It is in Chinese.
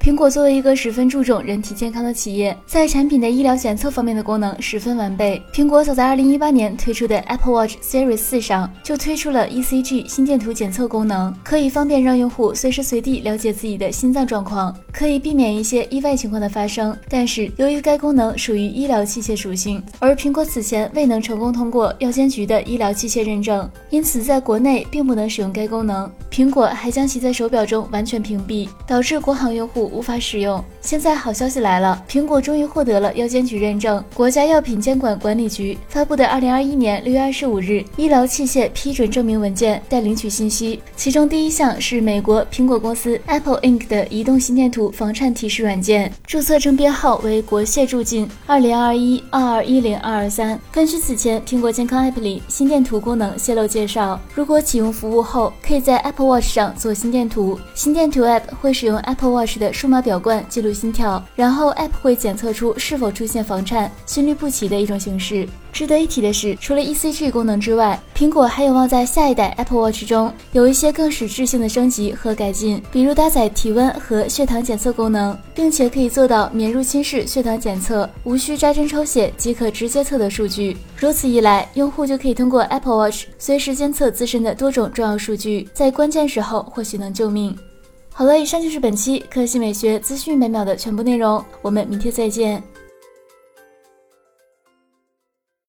苹果作为一个十分注重人体健康的企业，在产品的医疗检测方面的功能十分完备。苹果早在二零一八年推出的 Apple Watch Series 四上就推出了 ECG 心电图检测功能，可以方便让用户随时随地了解自己的心脏状况，可以避免一些意外情况的发生。但是由于该功能属于医疗器械属性，而苹果此前未能成功通过药监局的医疗器械认证，因此在国内并不能使用该功能。苹果还将其在手表中完全屏蔽，导致国行用户。无法使用。现在好消息来了，苹果终于获得了药监局认证。国家药品监管管理局发布的二零二一年六月二十五日医疗器械批准证明文件待领取信息，其中第一项是美国苹果公司 Apple Inc 的移动心电图房颤提示软件，注册证编号为国械注进二零二一二二一零二二三。根据此前苹果健康 App 里心电图功能泄露介绍，如果启用服务后，可以在 Apple Watch 上做心电图，心电图 App 会使用 Apple Watch 的数码表冠记录。心跳，然后 App 会检测出是否出现房颤、心律不齐的一种形式。值得一提的是，除了 ECG 功能之外，苹果还有望在下一代 Apple Watch 中有一些更实质性的升级和改进，比如搭载体温和血糖检测功能，并且可以做到免入侵式血糖检测，无需扎针抽血即可直接测得数据。如此一来，用户就可以通过 Apple Watch 随时监测自身的多种重要数据，在关键时候或许能救命。好了，以上就是本期科技美学资讯每秒的全部内容，我们明天再见。